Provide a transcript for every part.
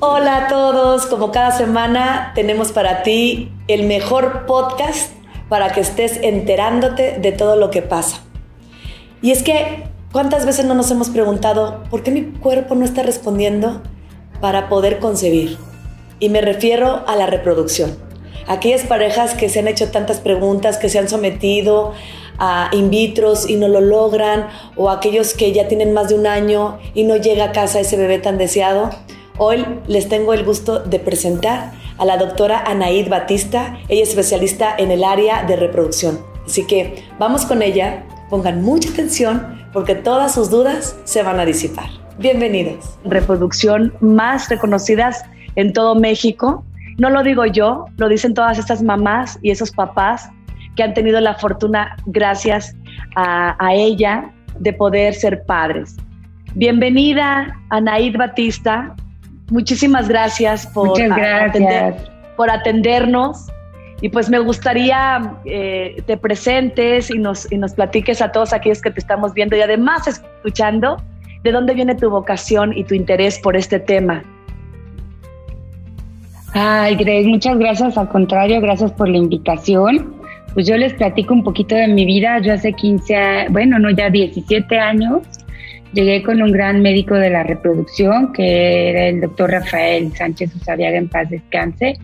Hola a todos, como cada semana tenemos para ti el mejor podcast para que estés enterándote de todo lo que pasa. Y es que, ¿cuántas veces no nos hemos preguntado por qué mi cuerpo no está respondiendo para poder concebir? Y me refiero a la reproducción. Aquellas parejas que se han hecho tantas preguntas, que se han sometido a in vitros y no lo logran, o aquellos que ya tienen más de un año y no llega a casa ese bebé tan deseado. Hoy les tengo el gusto de presentar a la doctora Anaid Batista. Ella es especialista en el área de reproducción. Así que vamos con ella, pongan mucha atención porque todas sus dudas se van a disipar. Bienvenidos. Reproducción más reconocidas en todo México. No lo digo yo, lo dicen todas estas mamás y esos papás que han tenido la fortuna, gracias a, ella, de poder ser padres. Bienvenida, Anaid Batista. Muchísimas gracias por, por atendernos. Y pues me gustaría eh, te presentes y nos, y nos platiques a todos aquellos que te estamos viendo y además escuchando de dónde viene tu vocación y tu interés por este tema. Ay, Grace, muchas gracias. Al contrario, gracias por la invitación. Pues yo les platico un poquito de mi vida. Yo hace 15, bueno, no, ya 17 años, llegué con un gran médico de la reproducción, que era el doctor Rafael Sánchez Usariaga, en paz descanse.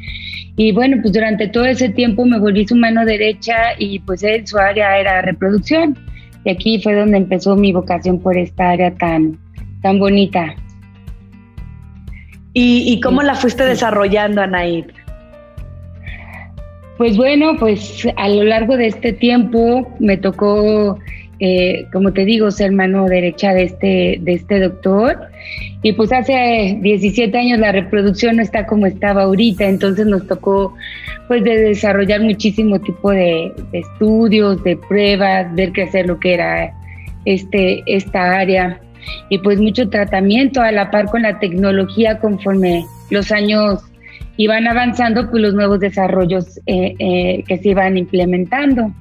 Y bueno, pues durante todo ese tiempo me volví su mano derecha y pues él, su área era reproducción. Y aquí fue donde empezó mi vocación por esta área tan, tan bonita. ¿Y, cómo la fuiste desarrollando, Anaid? Pues bueno, pues a lo largo de este tiempo me tocó, eh, como te digo, ser mano derecha de este, de este doctor. Y pues hace 17 años la reproducción no está como estaba ahorita, entonces nos tocó pues de desarrollar muchísimo tipo de, de estudios, de pruebas, ver crecer lo que era este, esta área y pues mucho tratamiento a la par con la tecnología conforme los años iban avanzando, pues los nuevos desarrollos eh, eh, que se iban implementando.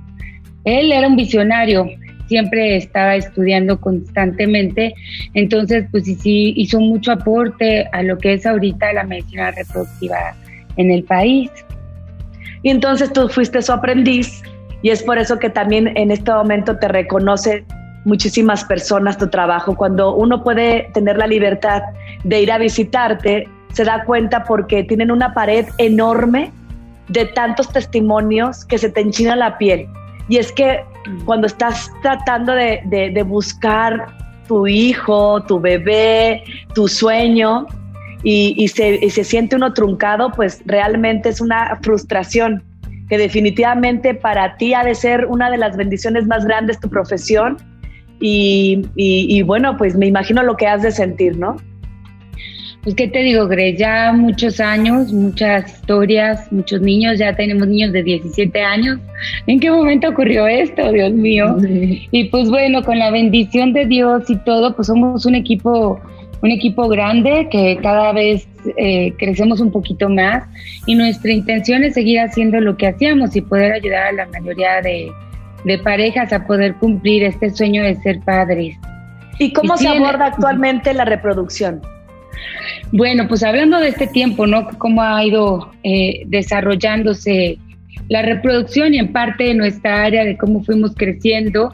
Él era un visionario, siempre estaba estudiando constantemente, entonces pues sí hizo mucho aporte a lo que es ahorita la medicina reproductiva en el país. Y entonces tú fuiste su aprendiz y es por eso que también en este momento te reconoce muchísimas personas tu trabajo. Cuando uno puede tener la libertad de ir a visitarte, se da cuenta porque tienen una pared enorme de tantos testimonios que se te enchina la piel. Y es que cuando estás tratando de, buscar tu hijo, tu bebé, tu sueño, y, se, y se siente uno truncado, pues realmente es una frustración que definitivamente para ti ha de ser una de las bendiciones más grandes tu profesión y, bueno, pues me imagino lo que has de sentir, ¿no? Pues qué te digo, Grace, ya muchos años, muchas historias, muchos niños, ya tenemos niños de 17 años. ¿En qué momento ocurrió esto, Dios mío? Y pues bueno, con la bendición de Dios y todo, pues somos un equipo, un equipo grande que cada vez eh, crecemos un poquito más y nuestra intención es seguir haciendo lo que hacíamos y poder ayudar a la mayoría de, de parejas a poder cumplir este sueño de ser padres. ¿Y cómo se aborda actualmente la reproducción? Bueno, pues hablando de este tiempo, ¿no? Cómo ha ido eh, desarrollándose la reproducción y en parte de nuestra área de cómo fuimos creciendo,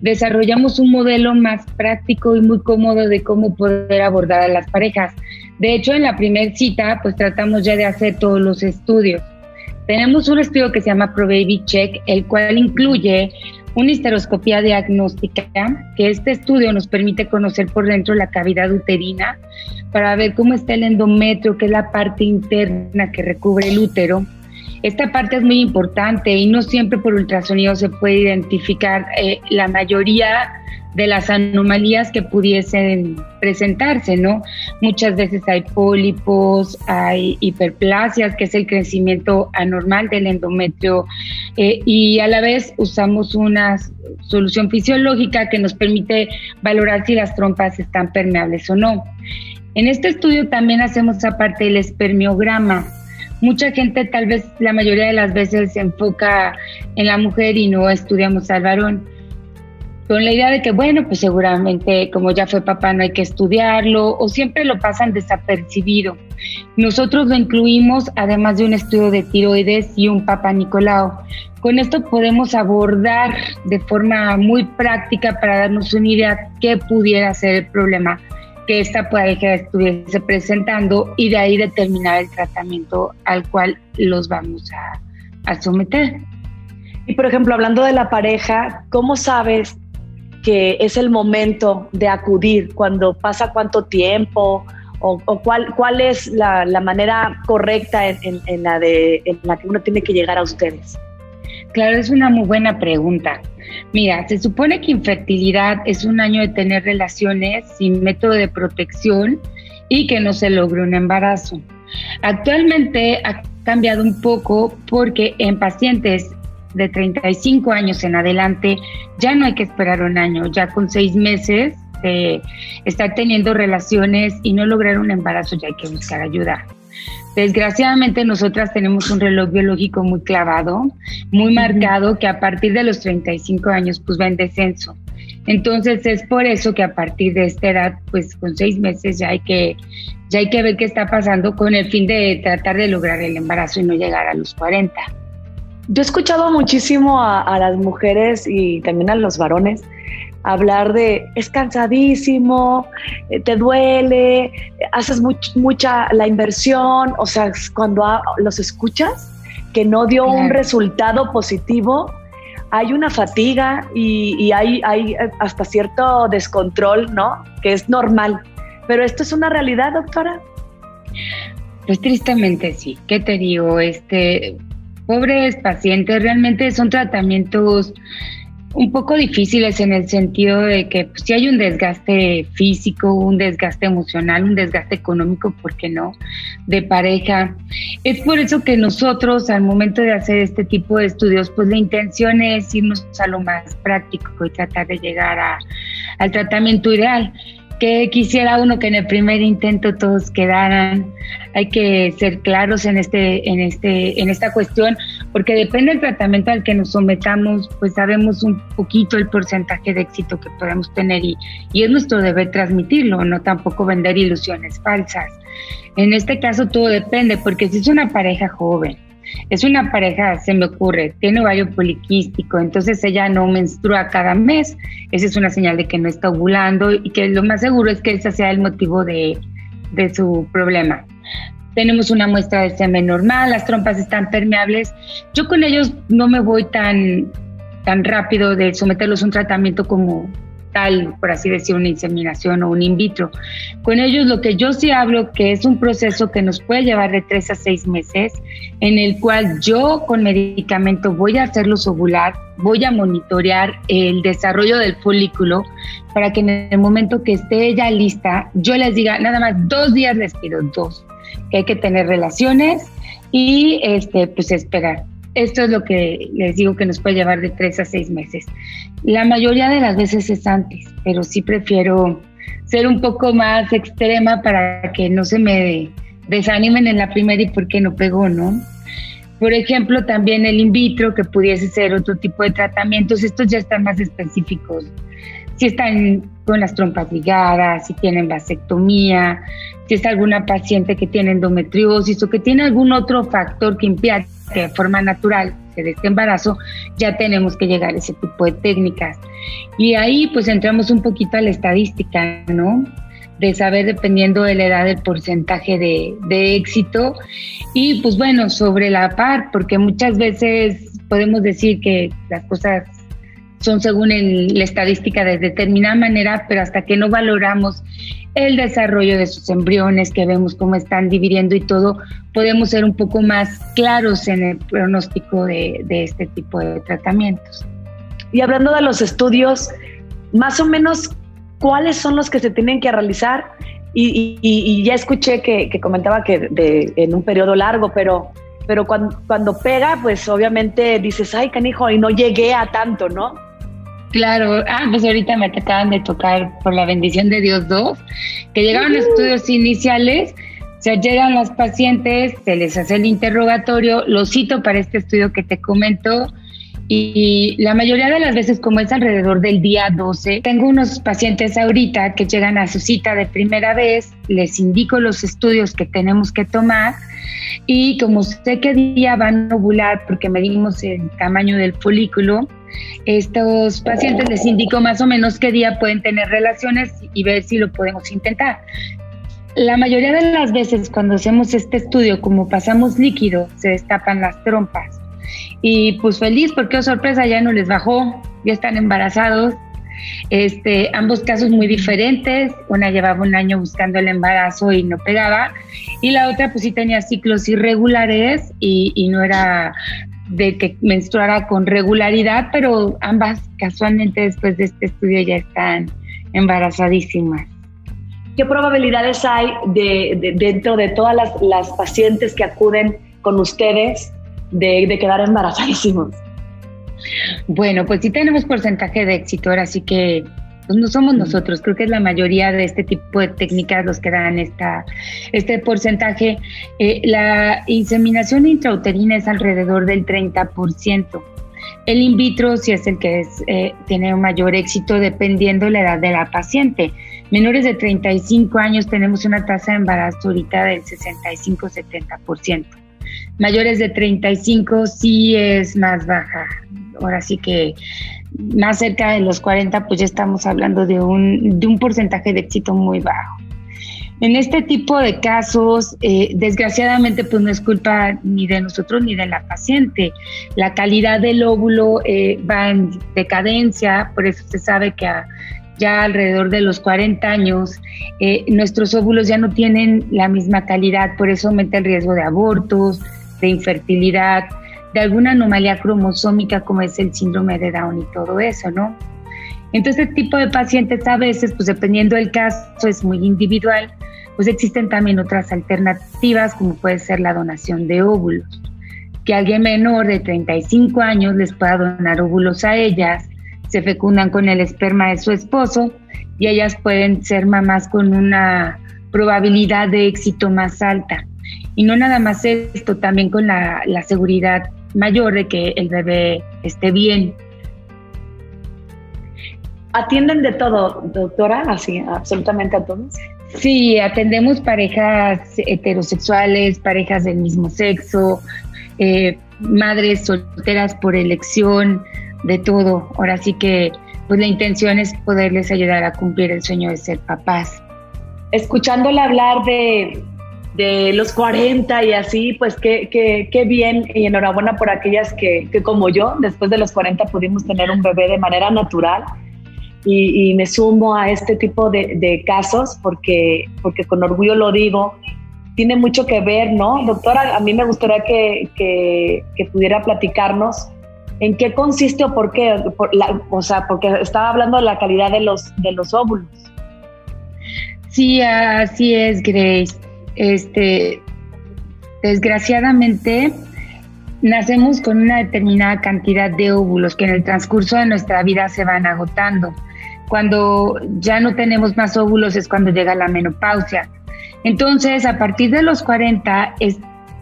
desarrollamos un modelo más práctico y muy cómodo de cómo poder abordar a las parejas. De hecho, en la primera cita, pues tratamos ya de hacer todos los estudios. Tenemos un estudio que se llama ProBaby Check, el cual incluye una histeroscopía diagnóstica, que este estudio nos permite conocer por dentro la cavidad uterina para ver cómo está el endometrio, que es la parte interna que recubre el útero. Esta parte es muy importante y no siempre por ultrasonido se puede identificar eh, la mayoría de las anomalías que pudiesen presentarse, ¿no? Muchas veces hay pólipos, hay hiperplasias, que es el crecimiento anormal del endometrio, eh, y a la vez usamos una solución fisiológica que nos permite valorar si las trompas están permeables o no. En este estudio también hacemos aparte el espermiograma. Mucha gente, tal vez la mayoría de las veces, se enfoca en la mujer y no estudiamos al varón con la idea de que, bueno, pues seguramente como ya fue papá no hay que estudiarlo o siempre lo pasan desapercibido. Nosotros lo incluimos además de un estudio de tiroides y un papá Nicolau. Con esto podemos abordar de forma muy práctica para darnos una idea qué pudiera ser el problema que esta pareja estuviese presentando y de ahí determinar el tratamiento al cual los vamos a, a someter. Y por ejemplo, hablando de la pareja, ¿cómo sabes que es el momento de acudir, cuando pasa cuánto tiempo o, cuál, cuál es la, manera correcta en, la de, en la que uno tiene que llegar a ustedes. Claro, es una muy buena pregunta. Mira, se supone que infertilidad es un año de tener relaciones sin método de protección y que no se logre un embarazo. Actualmente ha cambiado un poco porque en pacientes de 35 años en adelante, ya no hay que esperar un año, ya con seis meses de estar teniendo relaciones y no lograr un embarazo, ya hay que buscar ayuda. Desgraciadamente nosotras tenemos un reloj biológico muy clavado, muy marcado, que a partir de los 35 años pues va en descenso. Entonces es por eso que a partir de esta edad, pues con seis meses ya hay que, ya hay que ver qué está pasando con el fin de tratar de lograr el embarazo y no llegar a los 40. Yo he escuchado muchísimo a, las mujeres y también a los varones hablar de es cansadísimo, eh, te duele, haces mucha la inversión, o sea, cuando los escuchas que no dio un resultado positivo, hay una fatiga y, y, hay, hay hasta cierto descontrol, ¿no? Que es normal. Pero esto es una realidad, doctora. Pues tristemente sí. ¿Qué te digo? Este, pobres pacientes, realmente son tratamientos un poco difíciles en el sentido de que pues, si hay un desgaste físico, un desgaste emocional, un desgaste económico, ¿por qué no? De pareja. Es por eso que nosotros al momento de hacer este tipo de estudios, pues la intención es irnos a lo más práctico y tratar de llegar al tratamiento ideal que quisiera uno que en el primer intento todos quedaran. Hay que ser claros en este, en este, en esta cuestión, porque depende del tratamiento al que nos sometamos, pues sabemos un poquito el porcentaje de éxito que podemos tener y, y es nuestro deber transmitirlo, no tampoco vender ilusiones falsas. En este caso todo depende, porque si es una pareja joven, es una pareja, se me ocurre, tiene ovario poliquístico, entonces ella no menstrua cada mes. Esa es una señal de que no está ovulando y que lo más seguro es que ese sea el motivo de, de su problema. Tenemos una muestra de semen normal, las trompas están permeables. Yo con ellos no me voy tan, tan rápido de someterlos a un tratamiento como por así decir, una inseminación o un in vitro. Con ellos lo que yo sí hablo que es un proceso que nos puede llevar de tres a seis meses, en el cual yo con medicamento voy a hacerlos ovular, voy a monitorear el desarrollo del folículo para que en el momento que esté ella lista, yo les diga, nada más dos días les pido, dos, que hay que tener relaciones y este, pues esperar. Esto es lo que les digo que nos puede llevar de tres a seis meses. La mayoría de las veces es antes, pero sí prefiero ser un poco más extrema para que no se me desanimen en la primera y por qué no pegó, ¿no? Por ejemplo, también el in vitro, que pudiese ser otro tipo de tratamientos, estos ya están más específicos. Si están con las trompas ligadas, si tienen vasectomía, si es alguna paciente que tiene endometriosis o que tiene algún otro factor que impida que de forma natural se dé este embarazo, ya tenemos que llegar a ese tipo de técnicas. Y ahí pues entramos un poquito a la estadística, ¿no? De saber dependiendo de la edad el porcentaje de, de éxito y pues bueno, sobre la par, porque muchas veces podemos decir que las cosas son según la estadística de determinada manera, pero hasta que no valoramos el desarrollo de sus embriones, que vemos cómo están dividiendo y todo, podemos ser un poco más claros en el pronóstico de, este tipo de tratamientos. Y hablando de los estudios, más o menos, ¿cuáles son los que se tienen que realizar? Y, ya escuché que, comentaba que en un periodo largo, pero, pero cuando, cuando pega, pues obviamente dices, ay, canijo, y no llegué a tanto, ¿no? Claro, ah, pues ahorita me acaban de tocar por la bendición de Dios dos, que llegaron estudios iniciales, o sea, llegan las pacientes, se les hace el interrogatorio, lo cito para este estudio que te comento, y la mayoría de las veces, como es alrededor del día 12, tengo unos pacientes ahorita que llegan a su cita de primera vez, les indico los estudios que tenemos que tomar y como sé qué día van a ovular porque medimos el tamaño del folículo, estos pacientes les indico más o menos qué día pueden tener relaciones y ver si lo podemos intentar. La mayoría de las veces cuando hacemos este estudio, como pasamos líquido, se destapan las trompas. Y pues feliz porque, oh sorpresa, ya no les bajó, ya están embarazados. Este, ambos casos muy diferentes. Una llevaba un año buscando el embarazo y no pegaba. Y la otra pues sí tenía ciclos irregulares y, y no era de que menstruara con regularidad, pero ambas casualmente después de este estudio ya están embarazadísimas. ¿Qué probabilidades hay de, dentro de todas las, pacientes que acuden con ustedes de, quedar embarazadísimos? Bueno, pues sí tenemos porcentaje de éxito, ahora sí que pues no somos nosotros, creo que es la mayoría de este tipo de técnicas los que dan esta, este porcentaje. Eh, la inseminación intrauterina es alrededor del 30%. El in vitro sí es el que es, eh, tiene un mayor éxito dependiendo de la edad de la paciente. Menores de 35 años tenemos una tasa de embarazo ahorita del 65-70%. Mayores de 35 sí es más baja. Ahora sí que más cerca de los 40 pues ya estamos hablando de un, de un porcentaje de éxito muy bajo. En este tipo de casos, eh, desgraciadamente, pues no es culpa ni de nosotros ni de la paciente. La calidad del óvulo eh, va en decadencia, por eso se sabe que a, ya alrededor de los 40 años, eh, nuestros óvulos ya no tienen la misma calidad, por eso aumenta el riesgo de abortos, de infertilidad, de alguna anomalía cromosómica como es el síndrome de Down y todo eso, ¿no? Entonces, este tipo de pacientes a veces, pues dependiendo del caso, es muy individual, pues existen también otras alternativas como puede ser la donación de óvulos. Que alguien menor de 35 años les pueda donar óvulos a ellas se fecundan con el esperma de su esposo y ellas pueden ser mamás con una probabilidad de éxito más alta. Y no nada más esto, también con la, seguridad mayor de que el bebé esté bien. ¿Atienden de todo, doctora? Así, absolutamente a todos. Sí, atendemos parejas heterosexuales, parejas del mismo sexo, eh, madres solteras por elección, de todo. Ahora sí que pues la intención es poderles ayudar a cumplir el sueño de ser papás. Escuchándola hablar de, de los 40 y así, pues qué, qué, qué, bien y enhorabuena por aquellas que, que, como yo, después de los 40 pudimos tener un bebé de manera natural. Y, y me sumo a este tipo de, de, casos porque, porque con orgullo lo digo, tiene mucho que ver, ¿no? Doctora, a mí me gustaría que, que, pudiera platicarnos ¿En qué consiste o por qué? o sea, porque estaba hablando de la calidad de los, de los óvulos. Sí, así es, Grace. Este, desgraciadamente, nacemos con una determinada cantidad de óvulos que en el transcurso de nuestra vida se van agotando. Cuando ya no tenemos más óvulos es cuando llega la menopausia. Entonces, a partir de los 40 es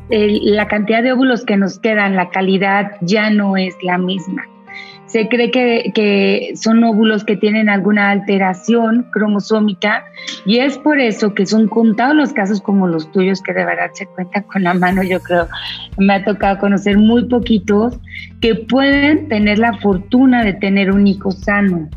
la cantidad de óvulos que nos quedan, la calidad ya no es la misma. Se cree que, son óvulos que tienen alguna alteración cromosómica y es por eso que son contados los casos como los tuyos, que de verdad se cuentan con la mano, yo creo. Me ha tocado conocer muy poquitos que pueden tener la fortuna de tener un hijo sano.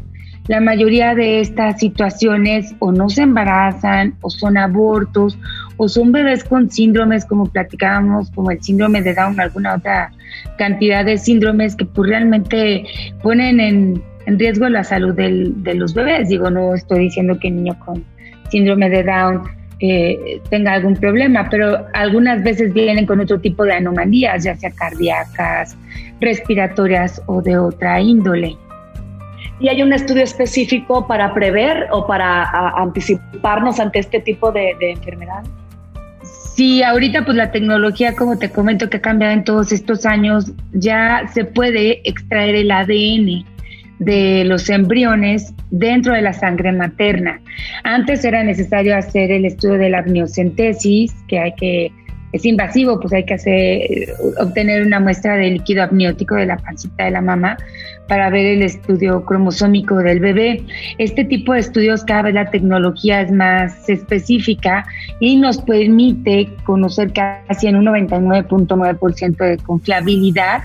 La mayoría de estas situaciones o no se embarazan o son abortos o son bebés con síndromes como platicábamos, como el síndrome de Down, alguna otra cantidad de síndromes que pues, realmente ponen en, riesgo la salud de los bebés. Digo, no estoy diciendo que el niño con síndrome de Down eh, tenga algún problema, pero algunas veces vienen con otro tipo de anomalías, ya sea cardíacas, respiratorias o de otra índole. ¿Y hay un estudio específico para prever o para anticiparnos ante este tipo de, de enfermedad? Sí, ahorita pues la tecnología, como te comento, que ha cambiado en todos estos años, ya se puede extraer el ADN de los embriones dentro de la sangre materna. Antes era necesario hacer el estudio de la amniocentesis, que hay que es invasivo, pues hay que hacer, obtener una muestra de líquido amniótico de la pancita de la mamá para ver el estudio cromosómico del bebé. Este tipo de estudios cada vez la tecnología es más específica y nos permite conocer casi en un 99.9% de confiabilidad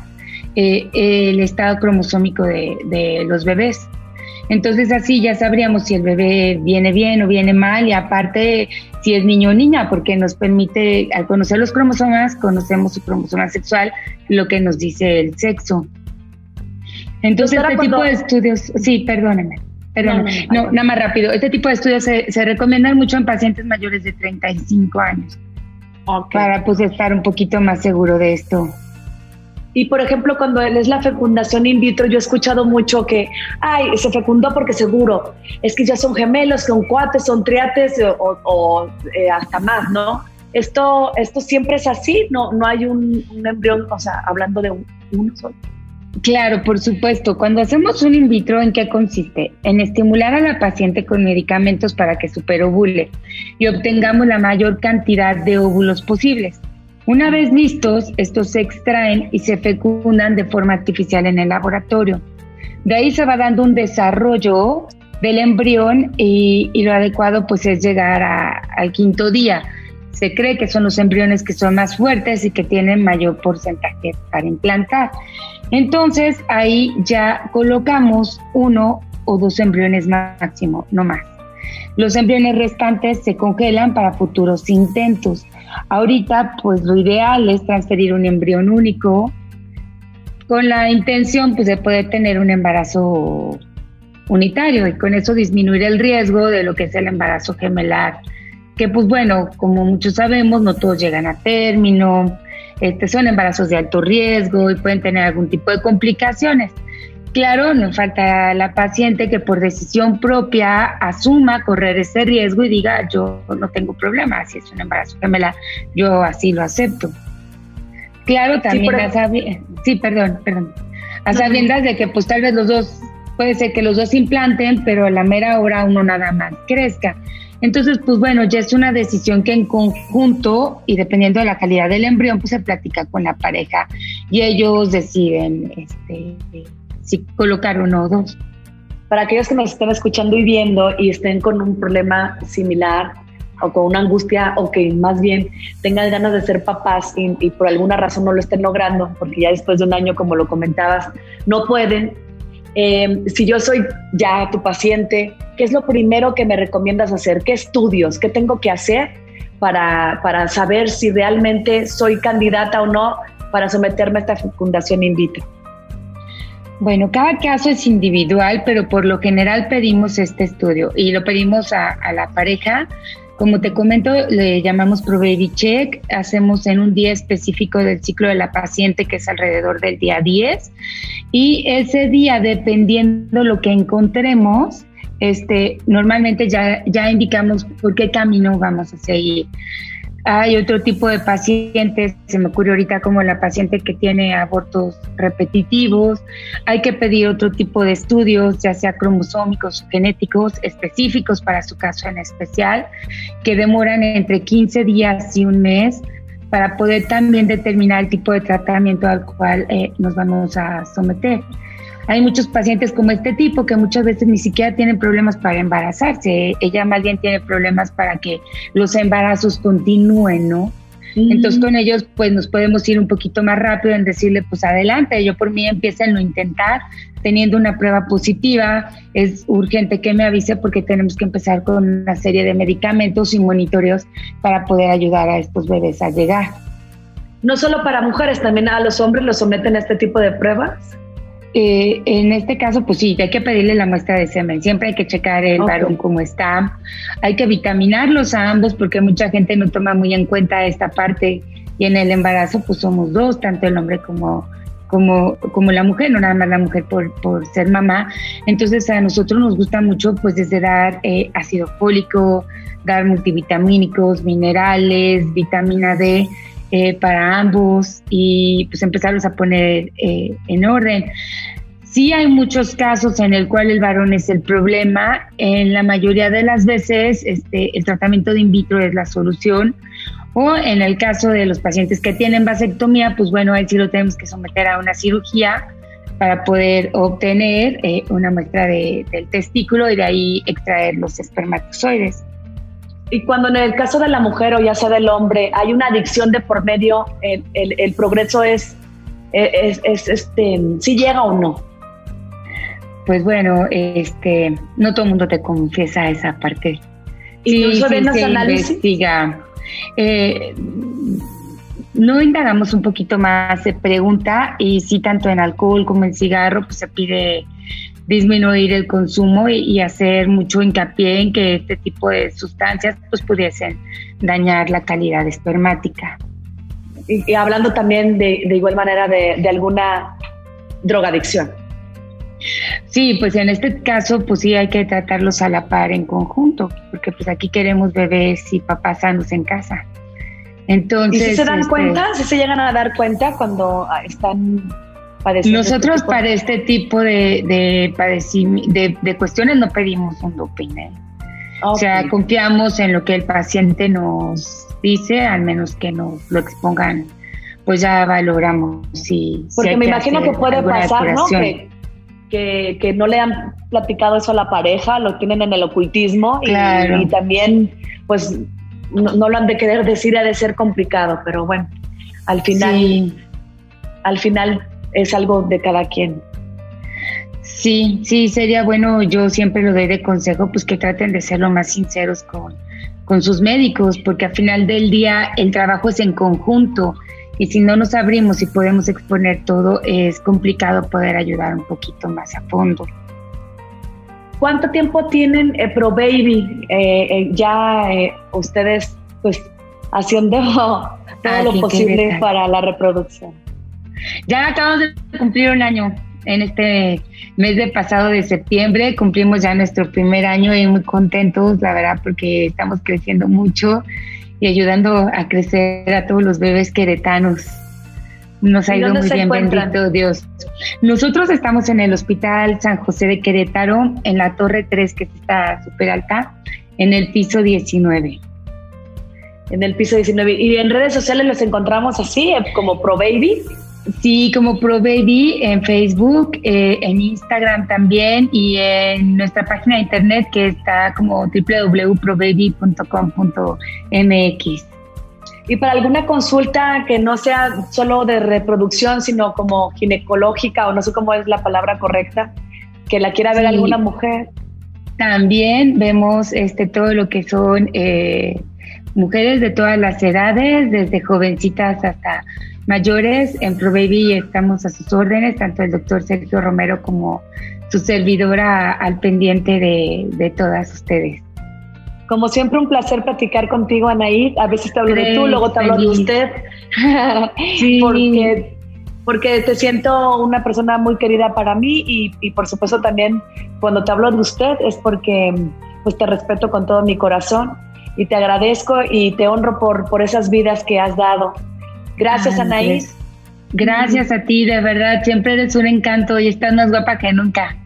eh, el estado cromosómico de, de los bebés. Entonces así ya sabríamos si el bebé viene bien o viene mal y aparte si es niño o niña, porque nos permite, al conocer los cromosomas, conocemos su cromosoma sexual, lo que nos dice el sexo. Entonces este tipo de estudios, sí, perdónenme. Perdón, no, nada más rápido. Este tipo de estudios se, se recomiendan mucho en pacientes mayores de 35 años. Para pues estar un poquito más seguro de esto. Y por ejemplo, cuando es la fecundación in vitro, yo he escuchado mucho que, ay, se fecundó porque seguro, es que ya son gemelos, son cuates, son triates o, eh, hasta más, ¿no? Esto, esto siempre es así, no, no hay un, embrión, o sea, hablando de uno solo. Claro, por supuesto. Cuando hacemos un in vitro, ¿en qué consiste? En estimular a la paciente con medicamentos para que superovule y obtengamos la mayor cantidad de óvulos posibles. Una vez listos, estos se extraen y se fecundan de forma artificial en el laboratorio. De ahí se va dando un desarrollo del embrión y, lo adecuado pues es llegar al quinto día. Se cree que son los embriones que son más fuertes y que tienen mayor porcentaje para implantar. Entonces ahí ya colocamos uno o dos embriones máximo, no más. Los embriones restantes se congelan para futuros intentos. Ahorita, pues lo ideal es transferir un embrión único con la intención pues, de poder tener un embarazo unitario y con eso disminuir el riesgo de lo que es el embarazo gemelar, que pues bueno, como muchos sabemos, no todos llegan a término, este, son embarazos de alto riesgo y pueden tener algún tipo de complicaciones. Claro, nos falta la paciente que por decisión propia asuma correr ese riesgo y diga, yo no tengo problema, si es un embarazo gemela, yo así lo acepto. Claro, también sí, sí perdón, perdón. A sabiendas de que pues tal vez los dos, puede ser que los dos implanten, pero a la mera hora uno nada más crezca. Entonces, pues bueno, ya es una decisión que en conjunto y dependiendo de la calidad del embrión, pues se platica con la pareja y ellos deciden este, si colocar uno o dos. Para aquellos que nos estén escuchando y viendo y estén con un problema similar o con una angustia o que más bien tengan ganas de ser papás y, por alguna razón no lo estén logrando, porque ya después de un año, como lo comentabas, no pueden. Eh, si yo soy ya tu paciente, ¿qué es lo primero que me recomiendas hacer? ¿Qué estudios? ¿Qué tengo que hacer para, para saber si realmente soy candidata o no para someterme a esta fecundación in vitro? Bueno, cada caso es individual, pero por lo general pedimos este estudio y lo pedimos a, la pareja. Como te comento, le llamamos Probaby Check. Hacemos en un día específico del ciclo de la paciente, que es alrededor del día 10. Y ese día, dependiendo lo que encontremos, este, normalmente ya, ya indicamos por qué camino vamos a seguir. Hay otro tipo de pacientes, se me ocurre ahorita como la paciente que tiene abortos repetitivos. Hay que pedir otro tipo de estudios, ya sea cromosómicos o genéticos específicos para su caso en especial, que demoran entre 15 días y un mes para poder también determinar el tipo de tratamiento al cual eh, nos vamos a someter. Hay muchos pacientes como este tipo que muchas veces ni siquiera tienen problemas para embarazarse. Ella más bien tiene problemas para que los embarazos continúen, ¿no? Entonces con ellos pues nos podemos ir un poquito más rápido en decirle pues adelante, yo por mí empiezo a intentar, teniendo una prueba positiva, es urgente que me avise porque tenemos que empezar con una serie de medicamentos y monitoreos para poder ayudar a estos bebés a llegar. No solo para mujeres, también a los hombres los someten a este tipo de pruebas. Eh, en este caso, pues sí, hay que pedirle la muestra de semen. Siempre hay que checar el varón cómo está. Hay que vitaminarlos a ambos porque mucha gente no toma muy en cuenta esta parte. Y en el embarazo, pues somos dos, tanto el hombre como, como, como la mujer, no nada más la mujer por, por ser mamá. Entonces a nosotros nos gusta mucho, pues desde dar eh, ácido fólico, dar multivitamínicos, minerales, vitamina D eh, para ambos y pues empezarlos a poner eh, en orden. Sí hay muchos casos en el cual el varón es el problema. En la mayoría de las veces este, el tratamiento de in vitro es la solución O en el caso de los pacientes que tienen vasectomía, pues bueno, ahí sí lo tenemos que someter a una cirugía para poder obtener eh, una muestra del testículo y de ahí extraer los espermatozoides. Y cuando en el caso de la mujer o ya sea del hombre hay una adicción de por medio, el, progreso es, es, este, si llega o no. Pues bueno, este, no todo el mundo te confiesa esa parte. Incluso sí, sí, se investiga. Eh, no indagamos un poquito más, se pregunta y si tanto en alcohol como en cigarro, pues se pide disminuir el consumo y, hacer mucho hincapié en que este tipo de sustancias pues pudiesen dañar la calidad espermática. Y, hablando también de, de igual manera de, de, alguna drogadicción. Sí, pues en este caso pues sí hay que tratarlos a la par en conjunto, porque pues aquí queremos bebés y papás sanos en casa. Entonces, ¿Y si se dan este, cuenta? ¿Si se llegan a dar cuenta cuando están nosotros para este tipo de, de, de, cuestiones no pedimos un doping. ¿eh? O sea, confiamos en lo que el paciente nos dice, al menos que nos lo expongan, pues ya valoramos si. Porque me imagino que puede pasar, ¿no? Que, que, no le han platicado eso a la pareja, lo tienen en el ocultismo y, también, pues, no, lo han de querer decir, ha de ser complicado, pero bueno, al final. Al final es algo de cada quien. Sí, sí, sería bueno, yo siempre lo doy de consejo, pues que traten de ser lo más sinceros con, con sus médicos, porque al final del día el trabajo es en conjunto y si no nos abrimos y podemos exponer todo, es complicado poder ayudar un poquito más a fondo. ¿Cuánto tiempo tienen eh, Pro Baby? Eh, eh, ya ustedes, pues, haciendo todo lo posible para la reproducción. Ya acabamos de cumplir un año. En este mes de pasado de septiembre cumplimos ya nuestro primer año y muy contentos, la verdad, porque estamos creciendo mucho y ayudando a crecer a todos los bebés queretanos. Nos ha ido muy bien, bendito Dios. Nosotros estamos en el Hospital San José de Querétaro, en la Torre 3, que está súper alta, en el piso 19 en el piso 19. Y en redes sociales los encontramos así, como Pro Baby. Sí, como ProBaby en Facebook, eh, en Instagram también y en nuestra página de internet que está como www.probaby.com.mx. Y para alguna consulta que no sea solo de reproducción, sino como ginecológica o no sé cómo es la palabra correcta, que la quiera ver alguna mujer. También vemos este todo lo que son eh, mujeres de todas las edades, desde jovencitas hasta mayores. En ProBaby estamos a sus órdenes, tanto el doctor Sergio Romero como su servidora al pendiente de, todas ustedes. Como siempre, un placer platicar contigo, Anaí. A veces te hablo de tú, luego te hablo de usted. sí. porque, porque te siento una persona muy querida para mí y, y, por supuesto también cuando te hablo de usted es porque pues te respeto con todo mi corazón y te agradezco y te honro por, por esas vidas que has dado Gracias, Anaís. Gracias a ti, de verdad. Siempre eres un encanto y estás más guapa que nunca.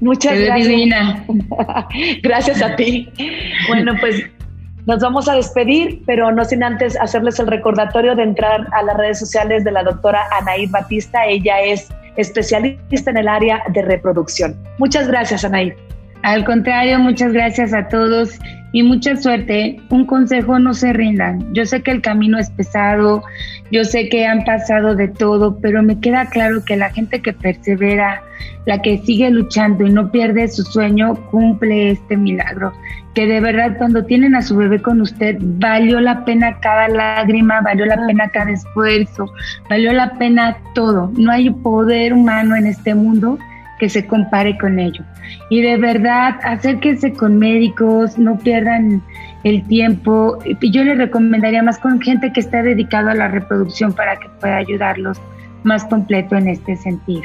Muchas gracias. Divina. gracias a ti. Bueno, pues nos vamos a despedir, pero no sin antes hacerles el recordatorio de entrar a las redes sociales de la doctora Anaís Batista. Ella es especialista en el área de reproducción. Muchas gracias, Anaís. Al contrario, muchas gracias a todos y mucha suerte. Un consejo, no se rindan. Yo sé que el camino es pesado, yo sé que han pasado de todo, pero me queda claro que la gente que persevera, la que sigue luchando y no pierde su sueño, cumple este milagro. Que de verdad cuando tienen a su bebé con usted, valió la pena cada lágrima, valió la pena cada esfuerzo, valió la pena todo. No hay poder humano en este mundo que se compare con ello. Y de verdad, acérquense con médicos, no pierdan el tiempo. Yo les recomendaría más con gente que está dedicada a la reproducción para que pueda ayudarlos más completo en este sentido.